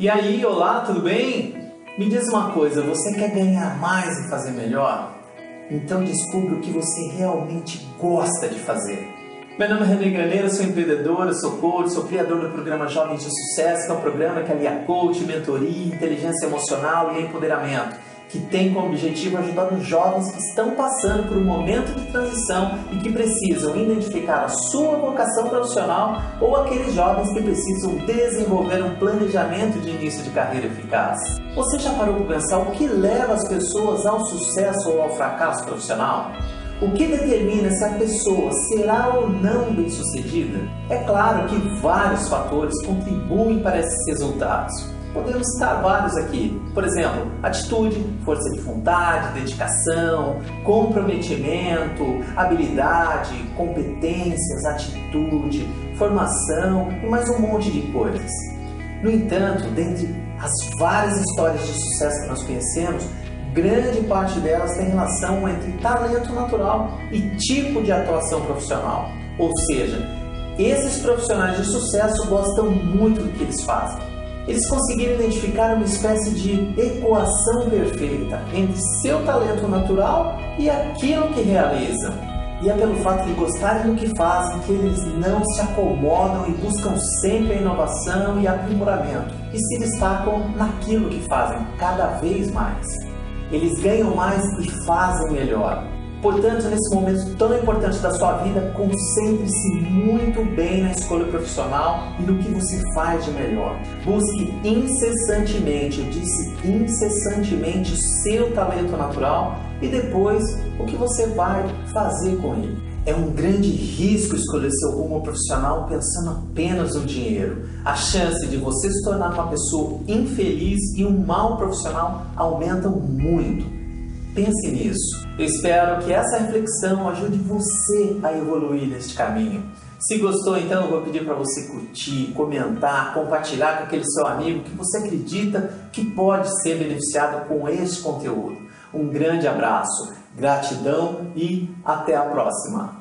E aí, olá, tudo bem? Me diz uma coisa, você quer ganhar mais e fazer melhor? Então descubra o que você realmente gosta de fazer. Meu nome é René Graneiro, sou empreendedor, sou coach, sou criador do programa Jovens de Sucesso, que é um programa que alia coach, mentoria, inteligência emocional e empoderamento que tem como objetivo ajudar os jovens que estão passando por um momento de transição e que precisam identificar a sua vocação profissional ou aqueles jovens que precisam desenvolver um planejamento de início de carreira eficaz. Você já parou para pensar o que leva as pessoas ao sucesso ou ao fracasso profissional? O que determina se a pessoa será ou não bem-sucedida? É claro que vários fatores contribuem para esses resultados. Podemos citar vários aqui. Por exemplo, atitude, força de vontade, dedicação, comprometimento, habilidade, competências, atitude, formação e mais um monte de coisas. No entanto, dentre as várias histórias de sucesso que nós conhecemos, grande parte delas tem relação entre talento natural e tipo de atuação profissional. Ou seja, esses profissionais de sucesso gostam muito do que eles fazem eles conseguiram identificar uma espécie de equação perfeita entre seu talento natural e aquilo que realizam. E é pelo fato de gostarem do que fazem que eles não se acomodam e buscam sempre a inovação e aprimoramento e se destacam naquilo que fazem cada vez mais. Eles ganham mais e fazem melhor. Portanto, nesse momento tão importante da sua vida, concentre-se muito bem na escolha profissional e no que você faz de melhor. Busque incessantemente, eu disse incessantemente, seu talento natural e depois o que você vai fazer com ele. É um grande risco escolher seu rumo profissional pensando apenas no dinheiro. A chance de você se tornar uma pessoa infeliz e um mau profissional aumentam muito. Pense nisso. Eu espero que essa reflexão ajude você a evoluir neste caminho. Se gostou, então eu vou pedir para você curtir, comentar, compartilhar com aquele seu amigo que você acredita que pode ser beneficiado com este conteúdo. Um grande abraço, gratidão e até a próxima!